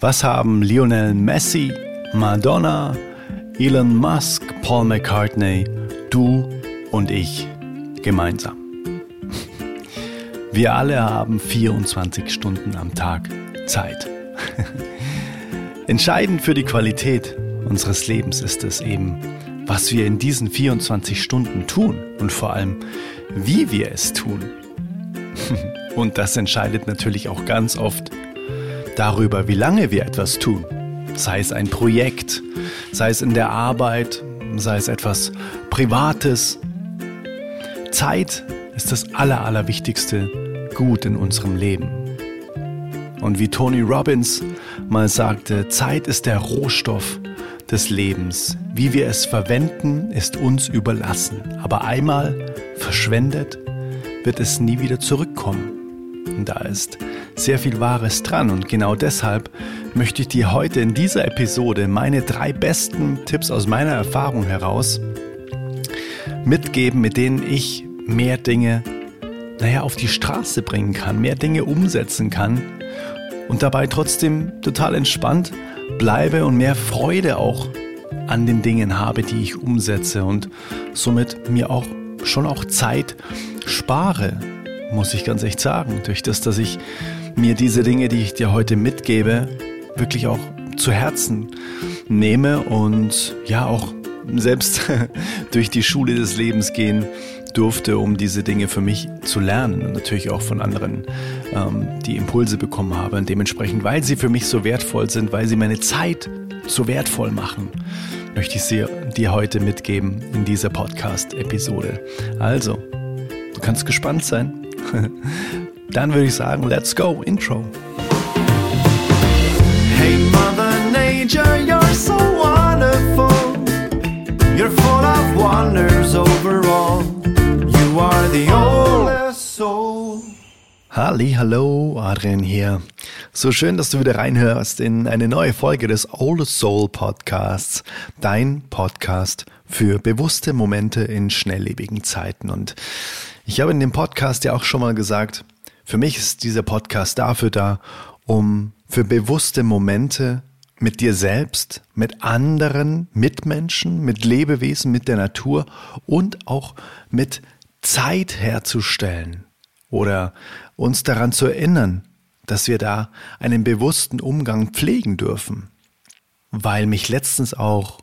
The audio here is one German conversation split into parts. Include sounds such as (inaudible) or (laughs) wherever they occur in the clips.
Was haben Lionel Messi, Madonna, Elon Musk, Paul McCartney, du und ich gemeinsam? Wir alle haben 24 Stunden am Tag Zeit. (laughs) Entscheidend für die Qualität unseres Lebens ist es eben, was wir in diesen 24 Stunden tun und vor allem, wie wir es tun. (laughs) Und das entscheidet natürlich auch ganz oft darüber, wie lange wir etwas tun. Sei es ein Projekt, sei es in der Arbeit, sei es etwas Privates. Zeit ist das Aller, Allerwichtigste Gut in unserem Leben. Und wie Tony Robbins mal sagte, Zeit ist der Rohstoff des Lebens. Wie wir es verwenden, ist uns überlassen. Aber einmal verschwendet, wird es nie wieder zurückkommen. Und da ist sehr viel Wahres dran und genau deshalb möchte ich dir heute in dieser Episode meine drei besten Tipps aus meiner Erfahrung heraus mitgeben, mit denen ich mehr Dinge, naja, auf die Straße bringen kann, mehr Dinge umsetzen kann und dabei trotzdem total entspannt bleibe und mehr Freude auch an den Dingen habe, die ich umsetze und somit mir auch schon auch Zeit spare, muss ich ganz echt sagen, durch das, dass ich mir diese Dinge, die ich dir heute mitgebe, wirklich auch zu Herzen nehme und ja auch selbst (laughs) durch die Schule des Lebens gehen durfte, um diese Dinge für mich zu lernen und natürlich auch von anderen ähm, die Impulse bekommen habe. Und dementsprechend, weil sie für mich so wertvoll sind, weil sie meine Zeit so wertvoll machen, möchte ich sie dir heute mitgeben in dieser Podcast-Episode. Also, du kannst gespannt sein. (laughs) Dann würde ich sagen, let's go, Intro. Hey Mother Nature, you're so wonderful. You're full of wonders overall. You are the oldest soul. Halli, hallo, Adrian hier. So schön, dass du wieder reinhörst in eine neue Folge des Oldest Soul Podcasts, dein Podcast für bewusste Momente in schnelllebigen Zeiten. Und ich habe in dem Podcast ja auch schon mal gesagt, für mich ist dieser Podcast dafür da, um für bewusste Momente mit dir selbst, mit anderen Mitmenschen, mit Lebewesen, mit der Natur und auch mit Zeit herzustellen oder uns daran zu erinnern, dass wir da einen bewussten Umgang pflegen dürfen. Weil mich letztens auch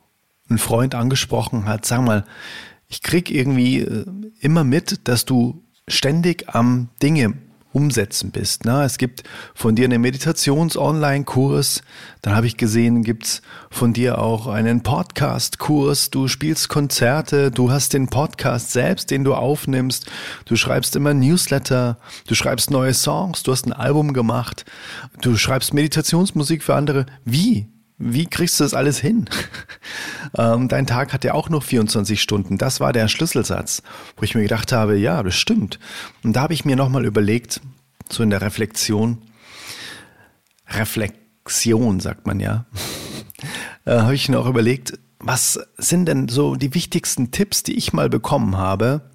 ein Freund angesprochen hat, sag mal, ich krieg irgendwie äh, immer mit, dass du ständig am Dinge umsetzen bist. Ne? Es gibt von dir einen Meditations-Online-Kurs, dann habe ich gesehen, gibt's von dir auch einen Podcast-Kurs, du spielst Konzerte, du hast den Podcast selbst, den du aufnimmst, du schreibst immer Newsletter, du schreibst neue Songs, du hast ein Album gemacht, du schreibst Meditationsmusik für andere. Wie? Wie kriegst du das alles hin? (laughs) ähm, dein Tag hat ja auch noch 24 Stunden. Das war der Schlüsselsatz, wo ich mir gedacht habe, ja, das stimmt. Und da habe ich mir nochmal überlegt, so in der Reflexion, Reflexion sagt man ja, (laughs) äh, habe ich mir auch überlegt, was sind denn so die wichtigsten Tipps, die ich mal bekommen habe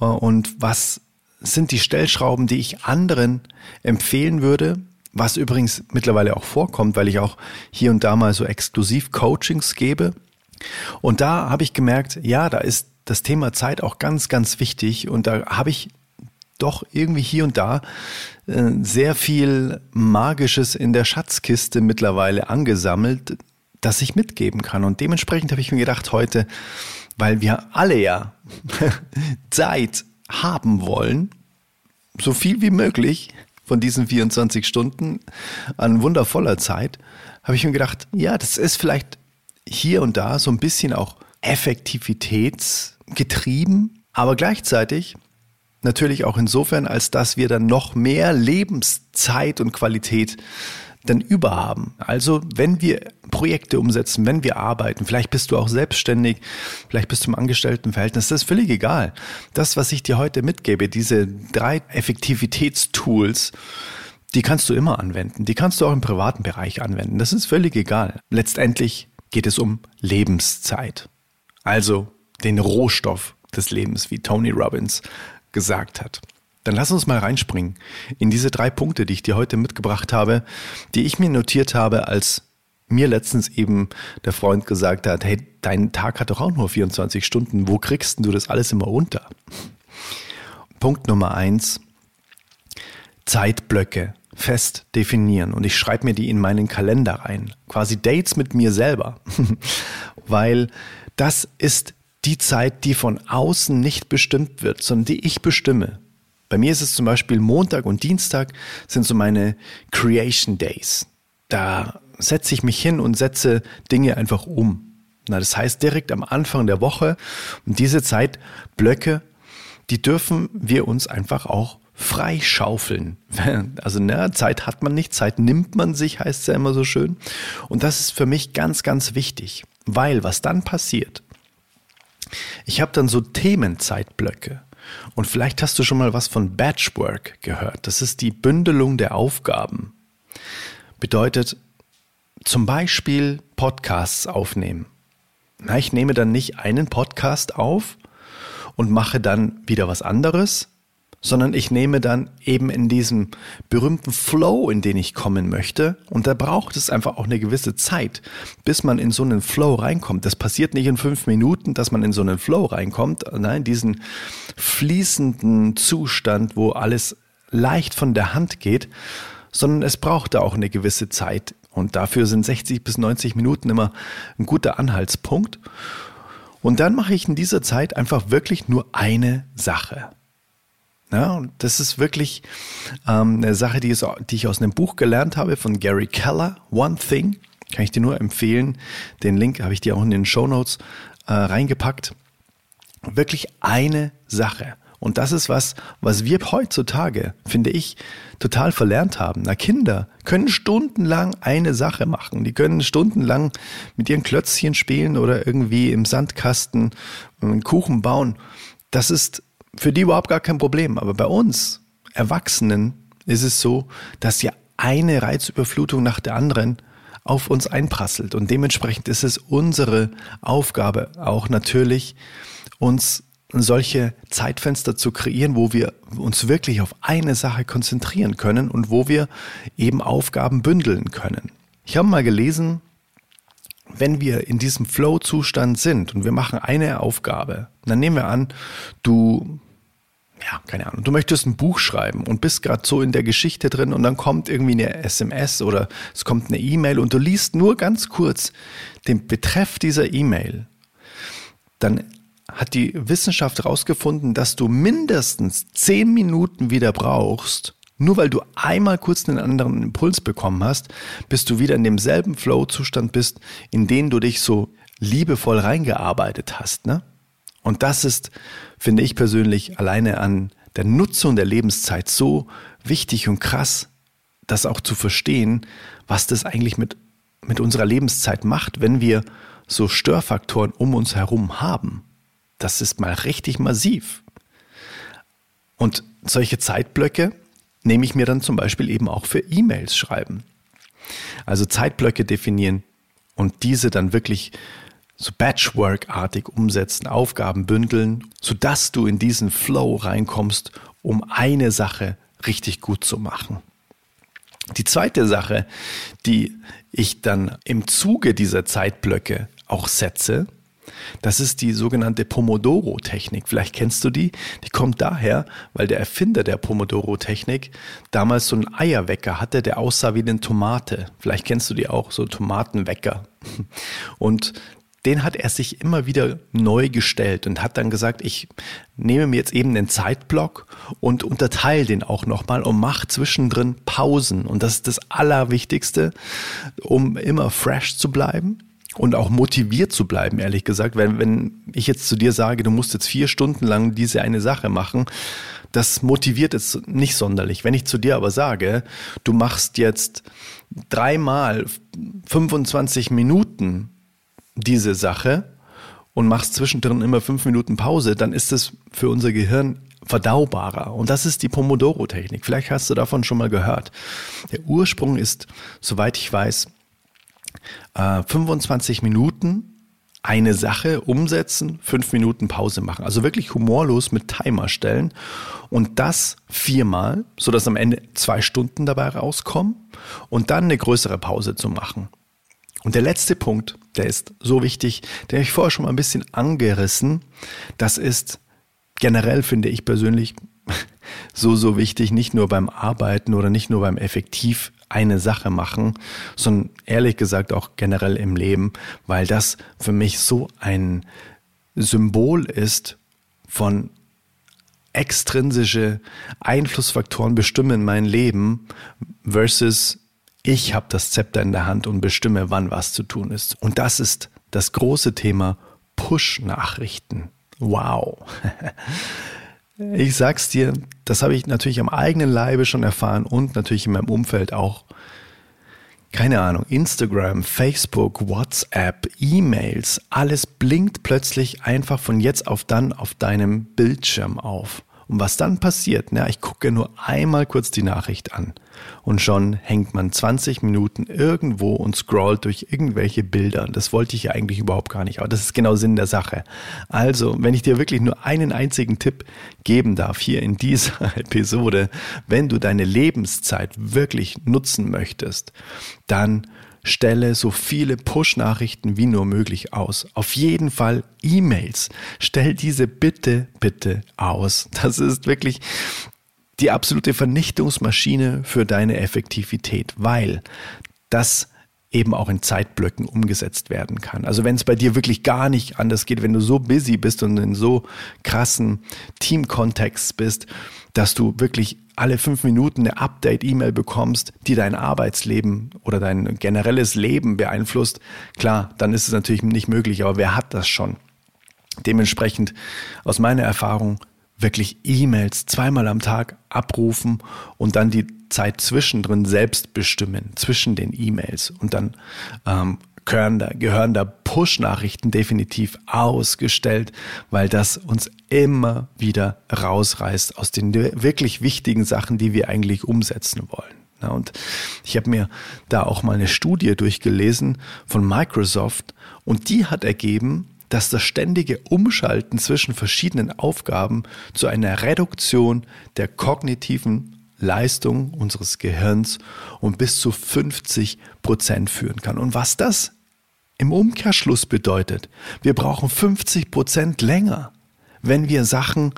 äh, und was sind die Stellschrauben, die ich anderen empfehlen würde, was übrigens mittlerweile auch vorkommt, weil ich auch hier und da mal so exklusiv Coachings gebe. Und da habe ich gemerkt, ja, da ist das Thema Zeit auch ganz, ganz wichtig. Und da habe ich doch irgendwie hier und da äh, sehr viel Magisches in der Schatzkiste mittlerweile angesammelt, das ich mitgeben kann. Und dementsprechend habe ich mir gedacht heute, weil wir alle ja (laughs) Zeit haben wollen, so viel wie möglich, von diesen 24 Stunden an wundervoller Zeit, habe ich mir gedacht, ja, das ist vielleicht hier und da so ein bisschen auch effektivitätsgetrieben, aber gleichzeitig natürlich auch insofern, als dass wir dann noch mehr Lebenszeit und Qualität dann überhaben. Also wenn wir Projekte umsetzen, wenn wir arbeiten, vielleicht bist du auch selbstständig, vielleicht bist du im Angestelltenverhältnis, das ist völlig egal. Das, was ich dir heute mitgebe, diese drei Effektivitätstools, die kannst du immer anwenden. Die kannst du auch im privaten Bereich anwenden. Das ist völlig egal. Letztendlich geht es um Lebenszeit. Also den Rohstoff des Lebens, wie Tony Robbins gesagt hat. Dann lass uns mal reinspringen in diese drei Punkte, die ich dir heute mitgebracht habe, die ich mir notiert habe, als mir letztens eben der Freund gesagt hat, hey, dein Tag hat doch auch nur 24 Stunden, wo kriegst du das alles immer unter? Punkt Nummer eins, Zeitblöcke fest definieren und ich schreibe mir die in meinen Kalender rein. Quasi Dates mit mir selber. (laughs) Weil das ist die Zeit, die von außen nicht bestimmt wird, sondern die ich bestimme. Bei mir ist es zum Beispiel Montag und Dienstag sind so meine Creation Days. Da setze ich mich hin und setze Dinge einfach um. Na, das heißt direkt am Anfang der Woche und diese Zeitblöcke, die dürfen wir uns einfach auch freischaufeln. (laughs) Also ne, Zeit hat man nicht, Zeit nimmt man sich, heißt es ja immer so schön. Und das ist für mich ganz, ganz wichtig, weil was dann passiert, ich habe dann so Themenzeitblöcke. Und vielleicht hast du schon mal was von Batchwork gehört. Das ist die Bündelung der Aufgaben. Bedeutet zum Beispiel Podcasts aufnehmen. Na, ich nehme dann nicht einen Podcast auf und mache dann wieder was anderes, sondern ich nehme dann eben in diesem berühmten Flow, in den ich kommen möchte. Und da braucht es einfach auch eine gewisse Zeit, bis man in so einen Flow reinkommt. Das passiert nicht in fünf Minuten, dass man in so einen Flow reinkommt, nein, diesen fließenden Zustand, wo alles leicht von der Hand geht, sondern es braucht da auch eine gewisse Zeit. Und dafür sind 60 bis 90 Minuten immer ein guter Anhaltspunkt. Und dann mache ich in dieser Zeit einfach wirklich nur eine Sache. Ja, und das ist wirklich ähm, eine Sache, die, ist, die ich aus einem Buch gelernt habe von Gary Keller, One Thing. Kann ich dir nur empfehlen. Den Link habe ich dir auch in den Show Notes äh, reingepackt. Wirklich eine Sache. Und das ist was, was wir heutzutage, finde ich, total verlernt haben. Na, Kinder können stundenlang eine Sache machen. Die können stundenlang mit ihren Klötzchen spielen oder irgendwie im Sandkasten einen Kuchen bauen. Das ist für die überhaupt gar kein Problem. Aber bei uns Erwachsenen ist es so, dass ja eine Reizüberflutung nach der anderen auf uns einprasselt. Und dementsprechend ist es unsere Aufgabe auch natürlich, uns solche Zeitfenster zu kreieren, wo wir uns wirklich auf eine Sache konzentrieren können und wo wir eben Aufgaben bündeln können. Ich habe mal gelesen, wenn wir in diesem Flow-Zustand sind und wir machen eine Aufgabe, dann nehmen wir an, du, ja, keine Ahnung, du möchtest ein Buch schreiben und bist gerade so in der Geschichte drin und dann kommt irgendwie eine SMS oder es kommt eine E-Mail und du liest nur ganz kurz den Betreff dieser E-Mail, dann hat die Wissenschaft herausgefunden, dass du mindestens zehn Minuten wieder brauchst, nur weil du einmal kurz einen anderen Impuls bekommen hast, bis du wieder in demselben Flow-Zustand bist, in den du dich so liebevoll reingearbeitet hast. Ne? Und das ist, finde ich persönlich, alleine an der Nutzung der Lebenszeit so wichtig und krass, das auch zu verstehen, was das eigentlich mit, mit unserer Lebenszeit macht, wenn wir so Störfaktoren um uns herum haben. Das ist mal richtig massiv. Und solche Zeitblöcke, nehme ich mir dann zum Beispiel eben auch für E-Mails schreiben. Also Zeitblöcke definieren und diese dann wirklich so Batchwork-artig umsetzen, Aufgaben bündeln, sodass du in diesen Flow reinkommst, um eine Sache richtig gut zu machen. Die zweite Sache, die ich dann im Zuge dieser Zeitblöcke auch setze, das ist die sogenannte Pomodoro-Technik. Vielleicht kennst du die. Die kommt daher, weil der Erfinder der Pomodoro-Technik damals so einen Eierwecker hatte, der aussah wie eine Tomate. Vielleicht kennst du die auch, so Tomatenwecker. (laughs) Und den hat er sich immer wieder neu gestellt und hat dann gesagt, ich nehme mir jetzt eben den Zeitblock und unterteile den auch nochmal und mache zwischendrin Pausen. Und das ist das Allerwichtigste, um immer fresh zu bleiben und auch motiviert zu bleiben, ehrlich gesagt. Wenn, wenn ich jetzt zu dir sage, du musst jetzt vier Stunden lang diese eine Sache machen, das motiviert es nicht sonderlich. Wenn ich zu dir aber sage, du machst jetzt dreimal 25 Minuten diese Sache und machst zwischendrin immer fünf Minuten Pause, dann ist es für unser Gehirn verdaubarer. Und das ist die Pomodoro-Technik. Vielleicht hast du davon schon mal gehört. Der Ursprung ist, soweit ich weiß, äh, 25 Minuten eine Sache umsetzen, fünf Minuten Pause machen. Also wirklich humorlos mit Timer stellen und das viermal, sodass am Ende zwei Stunden dabei rauskommen und dann eine größere Pause zu machen. Und der letzte Punkt, der ist so wichtig, den habe ich vorher schon mal ein bisschen angerissen. Das ist generell, finde ich persönlich, (laughs) so, so wichtig, nicht nur beim Arbeiten oder nicht nur beim effektiv eine Sache machen, sondern ehrlich gesagt auch generell im Leben, weil das für mich so ein Symbol ist von extrinsische Einflussfaktoren bestimmen mein Leben versus ich habe das Zepter in der Hand und bestimme, wann was zu tun ist. Und das ist das große Thema Push-Nachrichten. Wow. (laughs) Ich sag's dir, das habe ich natürlich am eigenen Leibe schon erfahren und natürlich in meinem Umfeld auch. Keine Ahnung, Instagram, Facebook, WhatsApp, E-Mails, alles blinkt plötzlich einfach von jetzt auf dann auf deinem Bildschirm auf. Und was dann passiert, na, ich gucke nur einmal kurz die Nachricht an und schon hängt man 20 Minuten irgendwo und scrollt durch irgendwelche Bilder. Das wollte ich ja eigentlich überhaupt gar nicht, aber das ist genau Sinn der Sache. Also, wenn ich dir wirklich nur einen einzigen Tipp geben darf hier in dieser (laughs) Episode, wenn du deine Lebenszeit wirklich nutzen möchtest, dann Stelle so viele Push-Nachrichten wie nur möglich aus. Auf jeden Fall E-Mails. Stell diese bitte, bitte aus. Das ist wirklich die absolute Vernichtungsmaschine für deine Effektivität, weil das eben auch in Zeitblöcken umgesetzt werden kann. Also wenn es bei dir wirklich gar nicht anders geht, wenn du so busy bist und in so krassen Teamkontext bist, dass du wirklich alle fünf Minuten eine Update-E-Mail bekommst, die dein Arbeitsleben oder dein generelles Leben beeinflusst, klar, dann ist es natürlich nicht möglich, aber wer hat das schon? Dementsprechend aus meiner Erfahrung wirklich E-Mails zweimal am Tag abrufen und dann die Zeit zwischendrin selbst bestimmen, zwischen den E-Mails. Und dann ähm, gehören da, gehören da Push-Nachrichten definitiv ausgestellt, weil das uns immer wieder rausreißt aus den wirklich wichtigen Sachen, die wir eigentlich umsetzen wollen. Und ich habe mir da auch mal eine Studie durchgelesen von Microsoft und die hat ergeben, dass das ständige Umschalten zwischen verschiedenen Aufgaben zu einer Reduktion der kognitiven Leistung unseres Gehirns um bis zu 50 Prozent führen kann. Und was das im Umkehrschluss bedeutet, wir brauchen 50 Prozent länger, wenn wir Sachen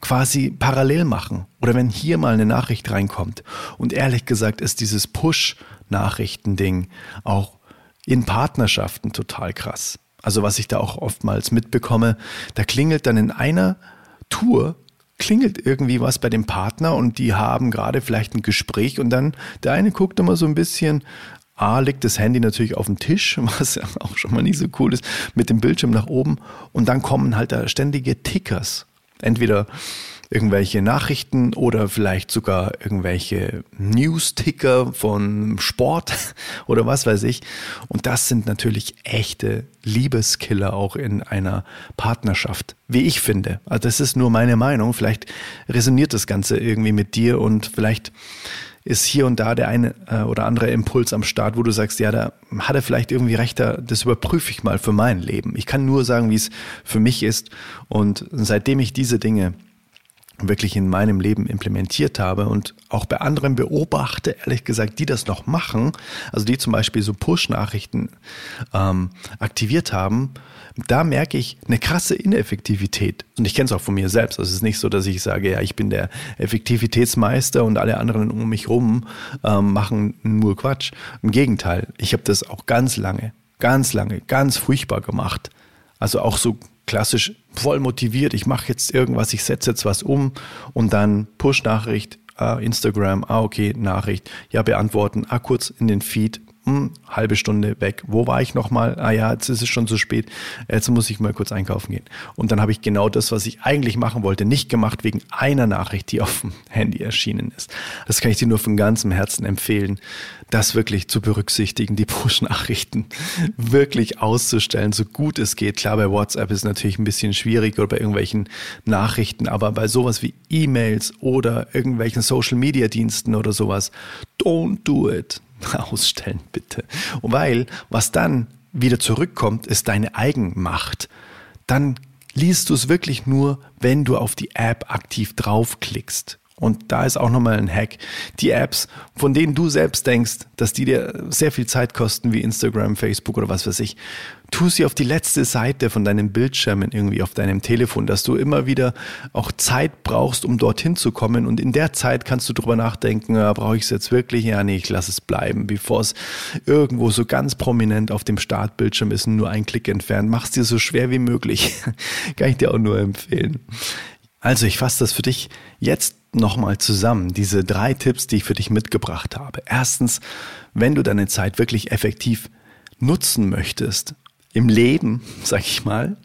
quasi parallel machen oder wenn hier mal eine Nachricht reinkommt. Und ehrlich gesagt ist dieses Push-Nachrichten-Ding auch in Partnerschaften total krass. Also was ich da auch oftmals mitbekomme, da klingelt dann in einer Tour klingelt irgendwie was bei dem Partner und die haben gerade vielleicht ein Gespräch und dann der eine guckt immer so ein bisschen, A, legt das Handy natürlich auf den Tisch, (laughs) was ja auch schon mal nicht so cool ist, mit dem Bildschirm nach oben und dann kommen halt da ständige Tickers. Entweder irgendwelche Nachrichten oder vielleicht sogar irgendwelche News-Ticker von Sport (laughs) oder was weiß ich. Und das sind natürlich echte Liebeskiller auch in einer Partnerschaft, wie ich finde. Also das ist nur meine Meinung. Vielleicht resoniert das Ganze irgendwie mit dir und vielleicht ist hier und da der eine äh, oder andere Impuls am Start, wo du sagst, ja, da hat er vielleicht irgendwie recht, das überprüfe ich mal für mein Leben. Ich kann nur sagen, wie es für mich ist. Und seitdem ich diese Dinge wirklich in meinem Leben implementiert habe und auch bei anderen beobachte, ehrlich gesagt, die das noch machen, also die zum Beispiel so Push-Nachrichten ähm, aktiviert haben, da merke ich eine krasse Ineffektivität. Und ich kenne es auch von mir selbst. Also es ist nicht so, dass ich sage, ja, ich bin der Effektivitätsmeister und alle anderen um mich rum ähm, machen nur Quatsch. Im Gegenteil, ich habe das auch ganz lange, ganz lange, ganz furchtbar gemacht. Also auch so klassisch voll motiviert, ich mache jetzt irgendwas, ich setze jetzt was um und dann Push-Nachricht, ah, Instagram, ah, okay, Nachricht, ja, beantworten, ah, kurz in den Feed, hm, halbe Stunde weg. Wo war ich nochmal? Ah ja, jetzt ist es schon zu spät. Jetzt muss ich mal kurz einkaufen gehen. Und dann habe ich genau das, was ich eigentlich machen wollte, nicht gemacht wegen einer Nachricht, die (laughs) auf dem Handy erschienen ist. Das kann ich dir nur von ganzem Herzen empfehlen, das wirklich zu berücksichtigen, die (laughs) Push-Nachrichten wirklich auszustellen, so gut es geht. Klar, bei WhatsApp ist es natürlich ein bisschen schwierig oder bei irgendwelchen Nachrichten, aber bei sowas wie E-Mails oder irgendwelchen Social-Media-Diensten oder sowas, don't do it (laughs) ausstellen, bitte. Und weil, was dann wieder zurückkommt, ist deine Eigenmacht. Dann liest du es wirklich nur, wenn du auf die App aktiv draufklickst. Und da ist auch nochmal ein Hack. Die Apps, von denen du selbst denkst, dass die dir sehr viel Zeit kosten, wie Instagram, Facebook oder was weiß ich, tu sie auf die letzte Seite von deinem Bildschirm irgendwie auf deinem Telefon, dass du immer wieder auch Zeit brauchst, um dorthin zu kommen. Und in der Zeit kannst du drüber nachdenken, ja, brauche ich es jetzt wirklich? Ja, nee, ich lasse es bleiben, bevor es irgendwo so ganz prominent auf dem Startbildschirm ist und nur ein Klick entfernt. Mach es dir so schwer wie möglich. (laughs) Kann ich dir auch nur empfehlen. Also ich fasse das für dich jetzt nochmal zusammen, diese drei Tipps, die ich für dich mitgebracht habe. Erstens, wenn du deine Zeit wirklich effektiv nutzen möchtest, im Leben, (laughs) sag ich mal,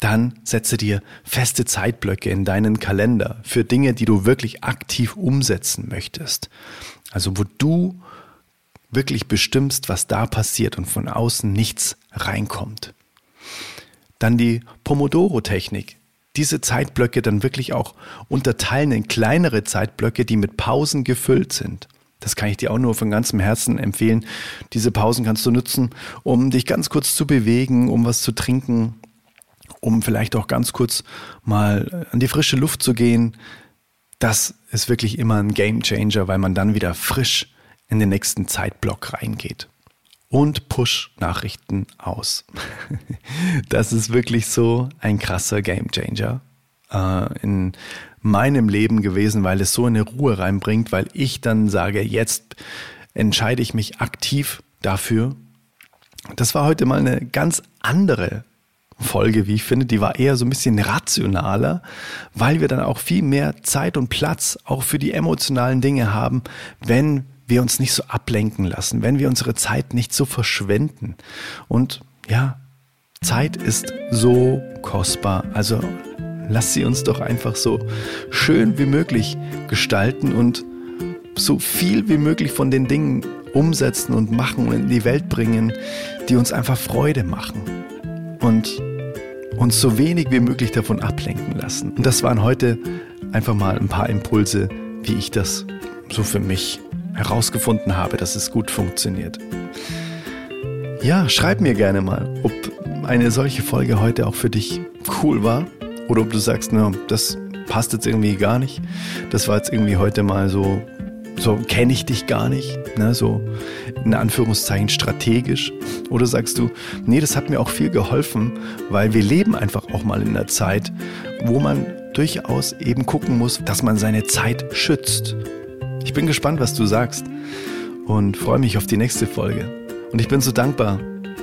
dann setze dir feste Zeitblöcke in deinen Kalender für Dinge, die du wirklich aktiv umsetzen möchtest. Also wo du wirklich bestimmst, was da passiert und von außen nichts reinkommt. Dann die Pomodoro-Technik diese Zeitblöcke dann wirklich auch unterteilen in kleinere Zeitblöcke, die mit Pausen gefüllt sind. Das kann ich dir auch nur von ganzem Herzen empfehlen. Diese Pausen kannst du nutzen, um dich ganz kurz zu bewegen, um was zu trinken, um vielleicht auch ganz kurz mal an die frische Luft zu gehen. Das ist wirklich immer ein Game Changer, weil man dann wieder frisch in den nächsten Zeitblock reingeht und Push-Nachrichten aus. (laughs) das ist wirklich so ein krasser Gamechanger äh, in meinem Leben gewesen, weil es so eine Ruhe reinbringt, weil ich dann sage, jetzt entscheide ich mich aktiv dafür. Das war heute mal eine ganz andere Folge, wie ich finde, die war eher so ein bisschen rationaler, weil wir dann auch viel mehr Zeit und Platz auch für die emotionalen Dinge haben, wenn wir uns nicht so ablenken lassen, wenn wir unsere Zeit nicht so verschwenden. Und ja, Zeit ist so kostbar. Also lass sie uns doch einfach so schön wie möglich gestalten und so viel wie möglich von den Dingen umsetzen und machen und in die Welt bringen, die uns einfach Freude machen. Und uns so wenig wie möglich davon ablenken lassen. Und das waren heute einfach mal ein paar Impulse, wie ich das so für mich herausgefunden habe, dass es gut funktioniert. Ja, schreib mir gerne mal, ob eine solche Folge heute auch für dich cool war oder ob du sagst, na, das passt jetzt irgendwie gar nicht. Das war jetzt irgendwie heute mal so, so kenne ich dich gar nicht, ne, so in Anführungszeichen strategisch. Oder sagst du, nee, das hat mir auch viel geholfen, weil wir leben einfach auch mal in einer Zeit, wo man durchaus eben gucken muss, dass man seine Zeit schützt ich bin gespannt, was du sagst und freue mich auf die nächste Folge. Und ich bin so dankbar,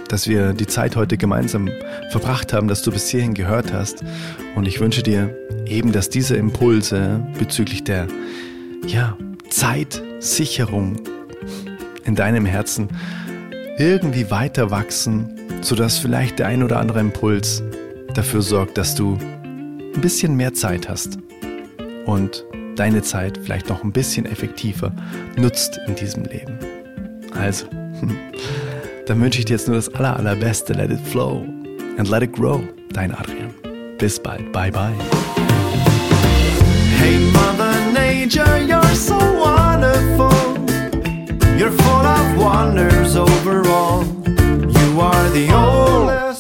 dass wir die Zeit heute gemeinsam verbracht haben, dass du bis hierhin gehört hast. Und ich wünsche dir eben, dass diese Impulse bezüglich der ja, Zeitsicherung in deinem Herzen irgendwie weiter wachsen, sodass vielleicht der ein oder andere Impuls dafür sorgt, dass du ein bisschen mehr Zeit hast und deine Zeit vielleicht noch ein bisschen effektiver nutzt in diesem Leben. Also, (laughs) dann wünsche ich dir jetzt nur das aller, allerbeste. Let it flow and let it grow. Dein Adrian. Bis bald. Bye bye. Hey Mother Nature, you're so wonderful. You're full of wonders overall. You are the oldest.